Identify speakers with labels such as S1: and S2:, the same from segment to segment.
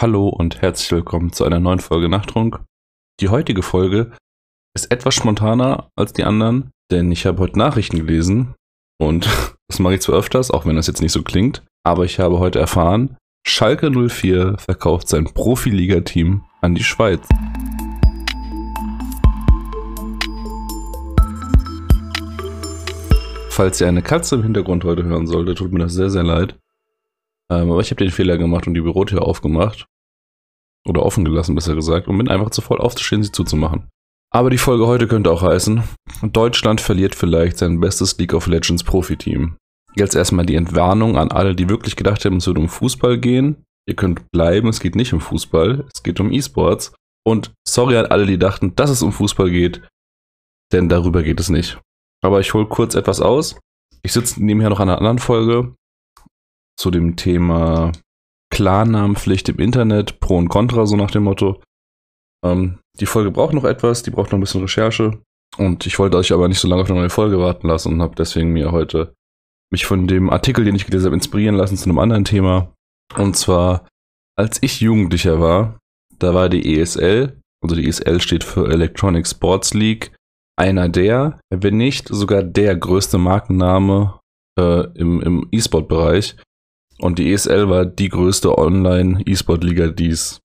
S1: Hallo und herzlich willkommen zu einer neuen Folge Nachtrunk. Die heutige Folge ist etwas spontaner als die anderen, denn ich habe heute Nachrichten gelesen und das mache ich zwar öfters, auch wenn das jetzt nicht so klingt, aber ich habe heute erfahren, Schalke 04 verkauft sein Profiliga-Team an die Schweiz. Falls ihr eine Katze im Hintergrund heute hören solltet, tut mir das sehr, sehr leid. Ähm, aber ich habe den Fehler gemacht und die Bürotür aufgemacht. Oder offen gelassen, besser gesagt, und bin einfach zu voll aufzustehen, sie zuzumachen. Aber die Folge heute könnte auch heißen, Deutschland verliert vielleicht sein bestes League of Legends Profiteam. Jetzt erstmal die Entwarnung an alle, die wirklich gedacht haben, es würde um Fußball gehen. Ihr könnt bleiben, es geht nicht um Fußball, es geht um E-Sports. Und sorry an alle, die dachten, dass es um Fußball geht, denn darüber geht es nicht. Aber ich hole kurz etwas aus. Ich sitze nebenher noch an einer anderen Folge zu dem Thema Klarnamenpflicht im Internet, Pro und Contra, so nach dem Motto. Ähm, die Folge braucht noch etwas, die braucht noch ein bisschen Recherche. Und ich wollte euch aber nicht so lange auf eine neue Folge warten lassen und habe deswegen mir heute mich von dem Artikel, den ich gelesen habe, inspirieren lassen zu einem anderen Thema. Und zwar, als ich Jugendlicher war, da war die ESL, also die ESL steht für Electronic Sports League, einer der, wenn nicht sogar der größte Markenname äh, im, im E-Sport-Bereich. Und die ESL war die größte Online-E-Sport-Liga, die es,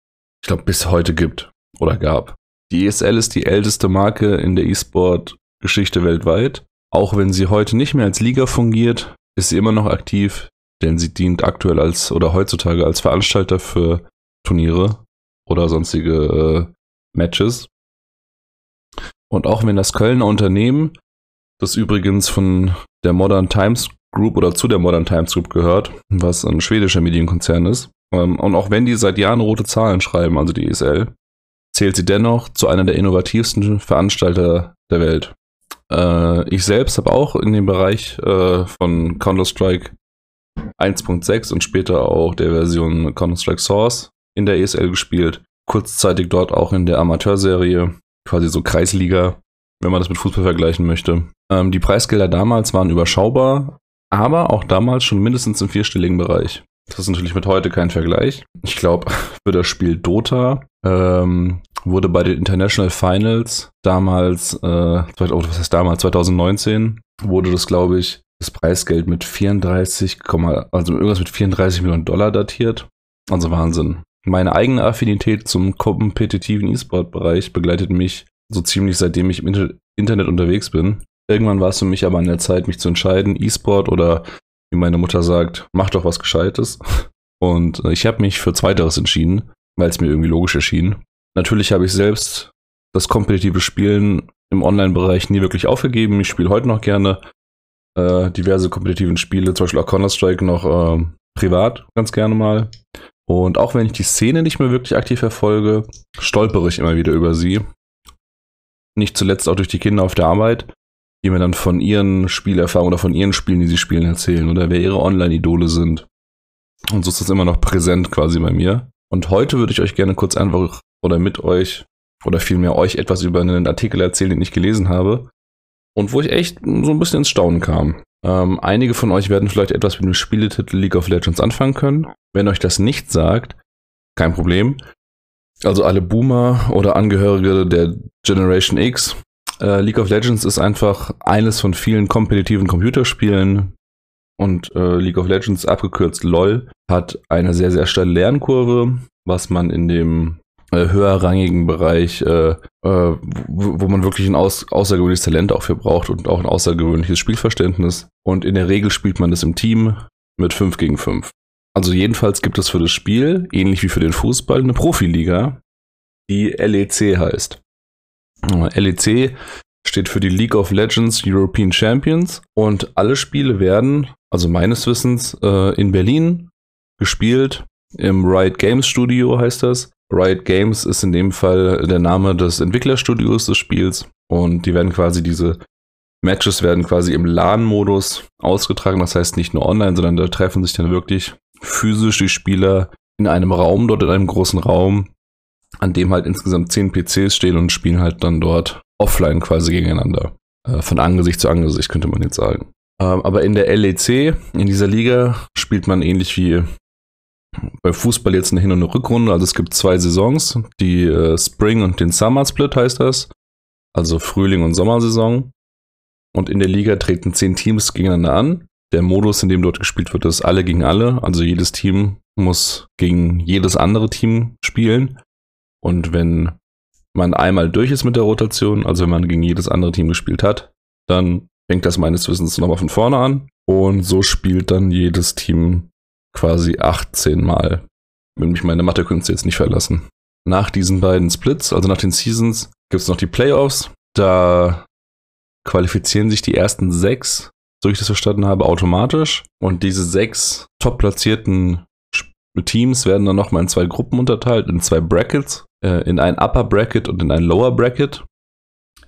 S1: ich glaube, bis heute gibt oder gab. Die ESL ist die älteste Marke in der E-Sport-Geschichte weltweit. Auch wenn sie heute nicht mehr als Liga fungiert, ist sie immer noch aktiv, denn sie dient aktuell als oder heutzutage als Veranstalter für Turniere oder sonstige äh, Matches. Und auch wenn das Kölner Unternehmen, das übrigens von der Modern Times Group oder zu der Modern Times Group gehört, was ein schwedischer Medienkonzern ist. Ähm, und auch wenn die seit Jahren rote Zahlen schreiben, also die ESL, zählt sie dennoch zu einer der innovativsten Veranstalter der Welt. Äh, ich selbst habe auch in dem Bereich äh, von Counter-Strike 1.6 und später auch der Version Counter-Strike Source in der ESL gespielt. Kurzzeitig dort auch in der Amateurserie, quasi so Kreisliga, wenn man das mit Fußball vergleichen möchte. Ähm, die Preisgelder damals waren überschaubar, aber auch damals schon mindestens im vierstelligen Bereich. Das ist natürlich mit heute kein Vergleich. Ich glaube, für das Spiel Dota ähm, wurde bei den International Finals damals, äh, oh, was heißt damals, 2019, wurde das, glaube ich, das Preisgeld mit 34, also irgendwas mit 34 Millionen Dollar datiert. Also Wahnsinn. Meine eigene Affinität zum kompetitiven E-Sport-Bereich begleitet mich so ziemlich seitdem ich im Internet unterwegs bin. Irgendwann war es für mich aber an der Zeit, mich zu entscheiden, E-Sport oder wie meine Mutter sagt, mach doch was Gescheites. Und äh, ich habe mich für Zweiteres entschieden, weil es mir irgendwie logisch erschien. Natürlich habe ich selbst das kompetitive Spielen im Online-Bereich nie wirklich aufgegeben. Ich spiele heute noch gerne äh, diverse kompetitiven Spiele, zum Beispiel auch Counter-Strike noch äh, privat ganz gerne mal. Und auch wenn ich die Szene nicht mehr wirklich aktiv verfolge, stolpere ich immer wieder über sie. Nicht zuletzt auch durch die Kinder auf der Arbeit die mir dann von ihren Spielerfahrungen oder von ihren Spielen, die sie spielen, erzählen oder wer ihre Online-Idole sind. Und so ist das immer noch präsent quasi bei mir. Und heute würde ich euch gerne kurz einfach oder mit euch oder vielmehr euch etwas über einen Artikel erzählen, den ich gelesen habe und wo ich echt so ein bisschen ins Staunen kam. Ähm, einige von euch werden vielleicht etwas mit dem Spieletitel League of Legends anfangen können. Wenn euch das nicht sagt, kein Problem. Also alle Boomer oder Angehörige der Generation X äh, League of Legends ist einfach eines von vielen kompetitiven Computerspielen und äh, League of Legends, abgekürzt LOL, hat eine sehr, sehr steile Lernkurve, was man in dem äh, höherrangigen Bereich, äh, äh, wo, wo, man wirklich ein aus, außergewöhnliches Talent auch für braucht und auch ein außergewöhnliches Spielverständnis. Und in der Regel spielt man das im Team mit 5 gegen 5. Also jedenfalls gibt es für das Spiel, ähnlich wie für den Fußball, eine Profiliga, die LEC heißt. LEC steht für die League of Legends European Champions und alle Spiele werden, also meines Wissens, äh, in Berlin gespielt. Im Riot Games Studio heißt das. Riot Games ist in dem Fall der Name des Entwicklerstudios des Spiels und die werden quasi diese Matches werden quasi im LAN-Modus ausgetragen. Das heißt nicht nur online, sondern da treffen sich dann wirklich physisch die Spieler in einem Raum, dort in einem großen Raum an dem halt insgesamt zehn PCs stehen und spielen halt dann dort offline quasi gegeneinander. Äh, von Angesicht zu Angesicht könnte man jetzt sagen. Ähm, aber in der LEC, in dieser Liga, spielt man ähnlich wie bei Fußball jetzt eine Hin- und eine Rückrunde. Also es gibt zwei Saisons, die äh, Spring und den Summer Split heißt das. Also Frühling und Sommersaison. Und in der Liga treten zehn Teams gegeneinander an. Der Modus, in dem dort gespielt wird, ist alle gegen alle. Also jedes Team muss gegen jedes andere Team spielen. Und wenn man einmal durch ist mit der Rotation, also wenn man gegen jedes andere Team gespielt hat, dann fängt das meines Wissens nochmal von vorne an. Und so spielt dann jedes Team quasi 18 Mal, wenn mich meine Mathekünste jetzt nicht verlassen. Nach diesen beiden Splits, also nach den Seasons, gibt es noch die Playoffs. Da qualifizieren sich die ersten sechs, so ich das verstanden habe, automatisch. Und diese sechs top platzierten Teams werden dann nochmal in zwei Gruppen unterteilt, in zwei Brackets, äh, in ein Upper Bracket und in ein Lower Bracket.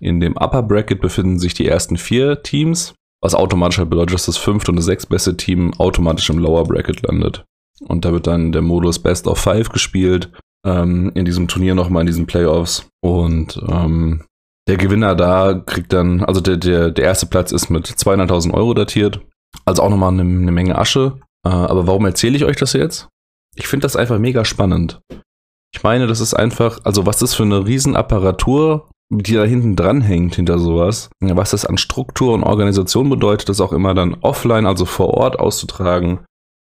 S1: In dem Upper Bracket befinden sich die ersten vier Teams, was automatisch halt bedeutet, dass das fünfte und das sechstbeste Team automatisch im Lower Bracket landet. Und da wird dann der Modus Best of Five gespielt, ähm, in diesem Turnier nochmal in diesen Playoffs. Und ähm, der Gewinner da kriegt dann, also der, der, der erste Platz ist mit 200.000 Euro datiert. Also auch nochmal eine, eine Menge Asche. Äh, aber warum erzähle ich euch das jetzt? Ich finde das einfach mega spannend. Ich meine, das ist einfach, also was ist für eine Riesenapparatur, die da hinten dran hängt, hinter sowas. Was das an Struktur und Organisation bedeutet, das auch immer dann offline, also vor Ort auszutragen.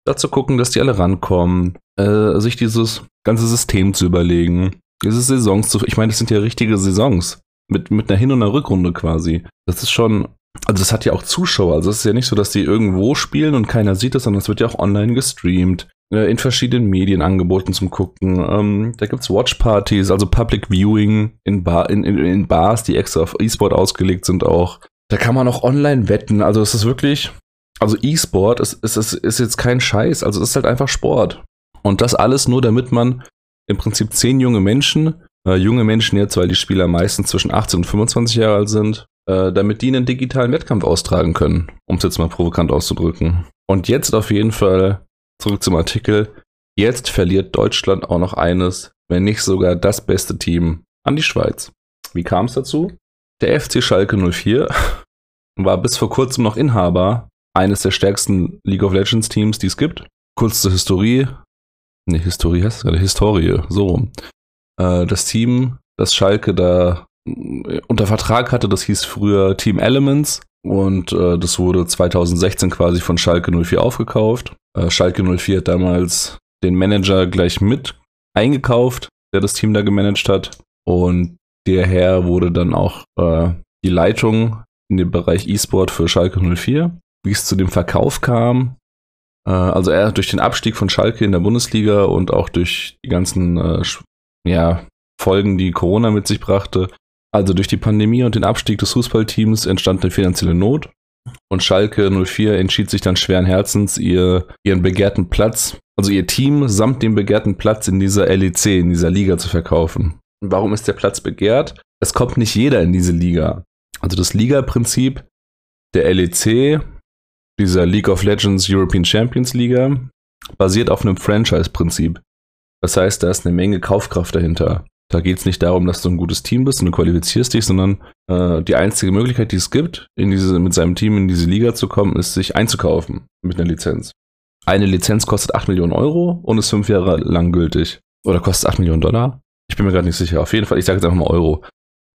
S1: Dazu gucken, dass die alle rankommen, äh, sich dieses ganze System zu überlegen, diese Saisons zu, ich meine, das sind ja richtige Saisons mit, mit einer Hin- und einer Rückrunde quasi. Das ist schon, also das hat ja auch Zuschauer. Also es ist ja nicht so, dass die irgendwo spielen und keiner sieht das, sondern es wird ja auch online gestreamt in verschiedenen Medien angeboten zum Gucken. Ähm, da gibt's Watchpartys, also Public Viewing in, Bar, in, in, in Bars, die extra auf E-Sport ausgelegt sind auch. Da kann man auch online wetten. Also es ist wirklich, also E-Sport ist, ist, ist, ist jetzt kein Scheiß. Also es ist halt einfach Sport. Und das alles nur, damit man im Prinzip zehn junge Menschen, äh, junge Menschen jetzt, weil die Spieler meistens zwischen 18 und 25 Jahre alt sind, äh, damit die einen digitalen Wettkampf austragen können, um es jetzt mal provokant auszudrücken. Und jetzt auf jeden Fall zurück zum Artikel. Jetzt verliert Deutschland auch noch eines, wenn nicht sogar das beste Team an die Schweiz. Wie kam es dazu? Der FC Schalke 04 war bis vor kurzem noch Inhaber eines der stärksten League of Legends Teams, die es gibt. Kurz zur Historie. Ne, Historie heißt es gerade, Historie, so rum. Äh, das Team, das Schalke da äh, unter Vertrag hatte, das hieß früher Team Elements und äh, das wurde 2016 quasi von Schalke 04 aufgekauft. Äh, Schalke 04 hat damals den Manager gleich mit eingekauft, der das Team da gemanagt hat. Und der Herr wurde dann auch äh, die Leitung in dem Bereich E-Sport für Schalke 04. Wie es zu dem Verkauf kam, äh, also er durch den Abstieg von Schalke in der Bundesliga und auch durch die ganzen äh, ja, Folgen, die Corona mit sich brachte, also durch die Pandemie und den Abstieg des Fußballteams entstand eine finanzielle Not. Und Schalke 04 entschied sich dann schweren Herzens, ihr, ihren begehrten Platz, also ihr Team samt dem begehrten Platz in dieser LEC, in dieser Liga zu verkaufen. Und warum ist der Platz begehrt? Es kommt nicht jeder in diese Liga. Also das Liga-Prinzip der LEC, dieser League of Legends European Champions Liga, basiert auf einem Franchise-Prinzip. Das heißt, da ist eine Menge Kaufkraft dahinter. Da geht es nicht darum, dass du ein gutes Team bist und du qualifizierst dich, sondern äh, die einzige Möglichkeit, die es gibt, in diese, mit seinem Team in diese Liga zu kommen, ist, sich einzukaufen mit einer Lizenz. Eine Lizenz kostet 8 Millionen Euro und ist fünf Jahre lang gültig. Oder kostet 8 Millionen Dollar? Ich bin mir gerade nicht sicher. Auf jeden Fall, ich sage jetzt einfach mal Euro.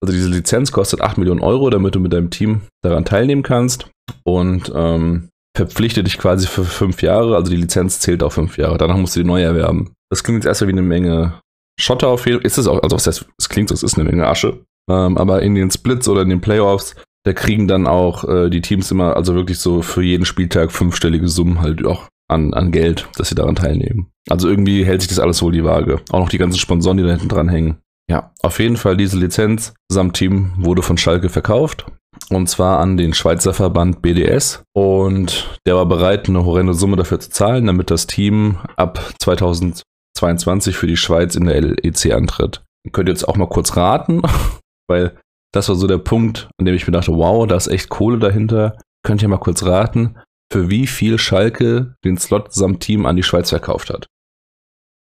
S1: Also diese Lizenz kostet 8 Millionen Euro, damit du mit deinem Team daran teilnehmen kannst und ähm, verpflichte dich quasi für fünf Jahre. Also die Lizenz zählt auf fünf Jahre. Danach musst du die neu erwerben. Das klingt jetzt erstmal wie eine Menge Schotter auf jeden Fall. Ist es auch, also was heißt, es klingt so, es ist eine Menge Asche. Ähm, aber in den Splits oder in den Playoffs, da kriegen dann auch äh, die Teams immer, also wirklich so für jeden Spieltag fünfstellige Summen halt auch an, an Geld, dass sie daran teilnehmen. Also irgendwie hält sich das alles wohl die Waage. Auch noch die ganzen Sponsoren, die da hinten dran hängen. Ja, auf jeden Fall diese Lizenz samt Team wurde von Schalke verkauft. Und zwar an den Schweizer Verband BDS. Und der war bereit, eine horrende Summe dafür zu zahlen, damit das Team ab 2000 22 für die Schweiz in der LEC antritt. Ihr könnt jetzt auch mal kurz raten, weil das war so der Punkt, an dem ich mir dachte, wow, da ist echt Kohle dahinter. Könnt ihr mal kurz raten, für wie viel Schalke den Slot samt Team an die Schweiz verkauft hat.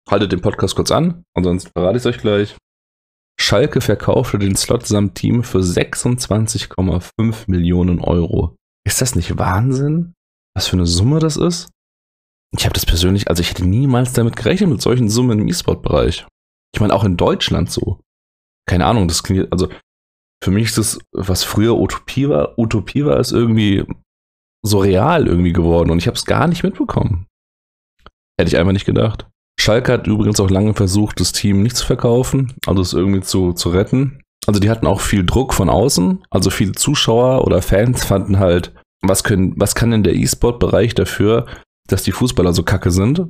S1: Haltet den Podcast kurz an, ansonsten verrate ich es euch gleich. Schalke verkaufte den Slot samt Team für 26,5 Millionen Euro. Ist das nicht Wahnsinn? Was für eine Summe das ist? Ich habe das persönlich, also ich hätte niemals damit gerechnet mit solchen Summen im E-Sport-Bereich. Ich meine, auch in Deutschland so. Keine Ahnung, das klingt, also für mich ist das, was früher Utopie war, Utopie war, ist irgendwie so real irgendwie geworden und ich habe es gar nicht mitbekommen. Hätte ich einfach nicht gedacht. Schalke hat übrigens auch lange versucht, das Team nicht zu verkaufen, also es irgendwie zu, zu retten. Also die hatten auch viel Druck von außen, also viele Zuschauer oder Fans fanden halt, was können, was kann denn der E-Sport-Bereich dafür, dass die Fußballer so kacke sind?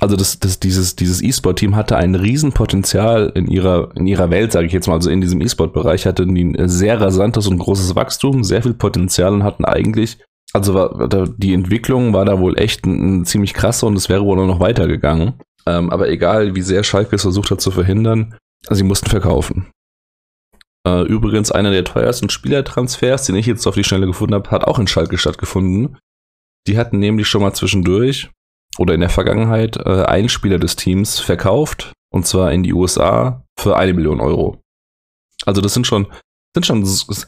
S1: Also das, das, dieses, dieses E-Sport-Team hatte ein Riesenpotenzial in ihrer, in ihrer Welt, sage ich jetzt mal, also in diesem E-Sport-Bereich hatten die ein sehr rasantes und großes Wachstum, sehr viel Potenzial und hatten eigentlich also war, die Entwicklung war da wohl echt ein, ein ziemlich krasse und es wäre wohl noch weitergegangen. Ähm, aber egal, wie sehr Schalke es versucht hat zu verhindern, sie mussten verkaufen. Äh, übrigens, einer der teuersten Spielertransfers, den ich jetzt auf die Schnelle gefunden habe, hat auch in Schalke stattgefunden. Die hatten nämlich schon mal zwischendurch oder in der Vergangenheit äh, einen Spieler des Teams verkauft und zwar in die USA für eine Million Euro. Also das sind schon, sind schon,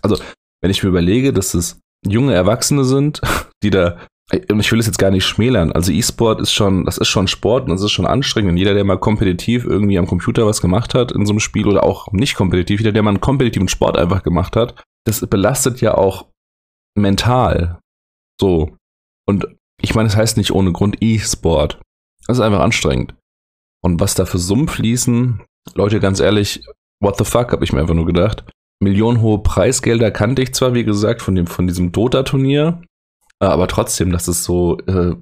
S1: also wenn ich mir überlege, dass es junge Erwachsene sind, die da, ich will es jetzt gar nicht schmälern, also E-Sport ist schon, das ist schon Sport und das ist schon anstrengend. Und jeder, der mal kompetitiv irgendwie am Computer was gemacht hat in so einem Spiel oder auch nicht kompetitiv, jeder, der mal einen kompetitiven Sport einfach gemacht hat, das belastet ja auch mental. So. Und ich meine, es heißt nicht ohne Grund E-Sport. Das ist einfach anstrengend. Und was da für Summen fließen, Leute, ganz ehrlich, what the fuck, habe ich mir einfach nur gedacht millionenhohe Preisgelder kannte ich zwar, wie gesagt, von, dem, von diesem Dota-Turnier, aber trotzdem, dass es so äh,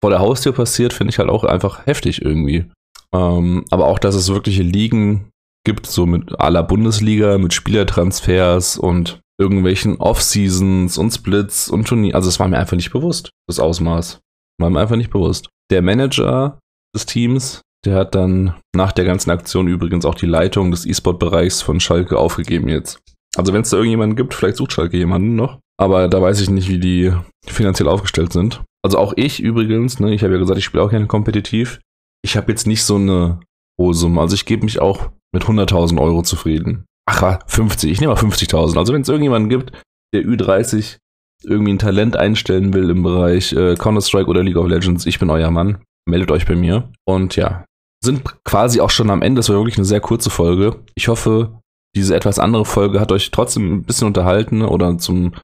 S1: vor der Haustür passiert, finde ich halt auch einfach heftig irgendwie. Ähm, aber auch, dass es wirkliche Ligen gibt, so mit aller Bundesliga, mit Spielertransfers und irgendwelchen Off-Seasons und Splits und Turnier. Also es war mir einfach nicht bewusst, das Ausmaß. War mir einfach nicht bewusst. Der Manager des Teams, der hat dann nach der ganzen Aktion übrigens auch die Leitung des E-Sport-Bereichs von Schalke aufgegeben jetzt. Also wenn es da irgendjemanden gibt, vielleicht sucht Schalke jemanden noch. Aber da weiß ich nicht, wie die finanziell aufgestellt sind. Also auch ich übrigens, ne, ich habe ja gesagt, ich spiele auch gerne kompetitiv. Ich habe jetzt nicht so eine hohe Summe. Also ich gebe mich auch mit 100.000 Euro zufrieden. Ach, 50, ich nehme mal 50.000. Also wenn es irgendjemanden gibt, der Ü30 irgendwie ein Talent einstellen will im Bereich äh, Counter-Strike oder League of Legends, ich bin euer Mann. Meldet euch bei mir. Und ja, sind quasi auch schon am Ende. Das war wirklich eine sehr kurze Folge. Ich hoffe, diese etwas andere Folge hat euch trotzdem ein bisschen unterhalten oder zum,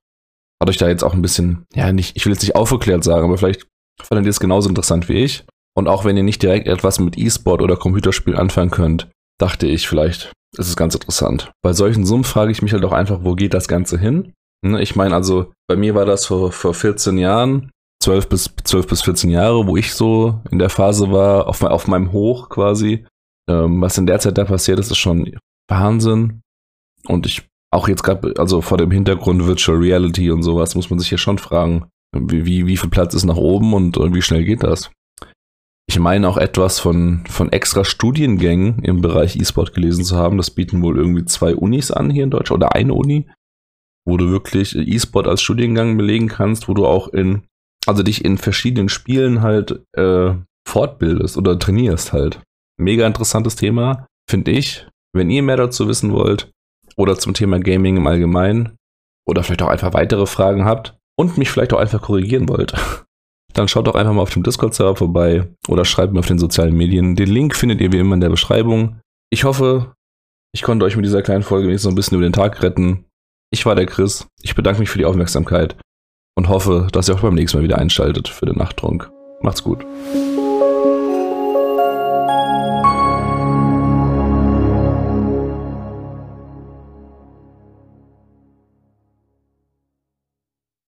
S1: hat euch da jetzt auch ein bisschen, ja, nicht, ich will jetzt nicht aufgeklärt sagen, aber vielleicht fandet ihr es genauso interessant wie ich. Und auch wenn ihr nicht direkt etwas mit E-Sport oder Computerspiel anfangen könnt, dachte ich, vielleicht ist es ganz interessant. Bei solchen Summen frage ich mich halt auch einfach, wo geht das Ganze hin? Ne, ich meine, also bei mir war das vor, vor 14 Jahren, 12 bis, 12 bis 14 Jahre, wo ich so in der Phase war, auf, auf meinem Hoch quasi. Ähm, was in der Zeit da passiert ist, ist schon Wahnsinn. Und ich auch jetzt gerade, also vor dem Hintergrund Virtual Reality und sowas, muss man sich ja schon fragen, wie, wie, wie viel Platz ist nach oben und wie schnell geht das? Ich meine auch etwas von, von extra Studiengängen im Bereich E-Sport gelesen zu haben. Das bieten wohl irgendwie zwei Unis an hier in Deutschland oder eine Uni, wo du wirklich E-Sport als Studiengang belegen kannst, wo du auch in also dich in verschiedenen Spielen halt äh, fortbildest oder trainierst halt. Mega interessantes Thema, finde ich. Wenn ihr mehr dazu wissen wollt oder zum Thema Gaming im Allgemeinen oder vielleicht auch einfach weitere Fragen habt und mich vielleicht auch einfach korrigieren wollt, dann schaut doch einfach mal auf dem Discord-Server vorbei oder schreibt mir auf den sozialen Medien. Den Link findet ihr wie immer in der Beschreibung. Ich hoffe, ich konnte euch mit dieser kleinen Folge wenigstens ein bisschen über den Tag retten. Ich war der Chris. Ich bedanke mich für die Aufmerksamkeit und hoffe, dass ihr auch beim nächsten Mal wieder einschaltet für den Nachttrunk. Macht's gut.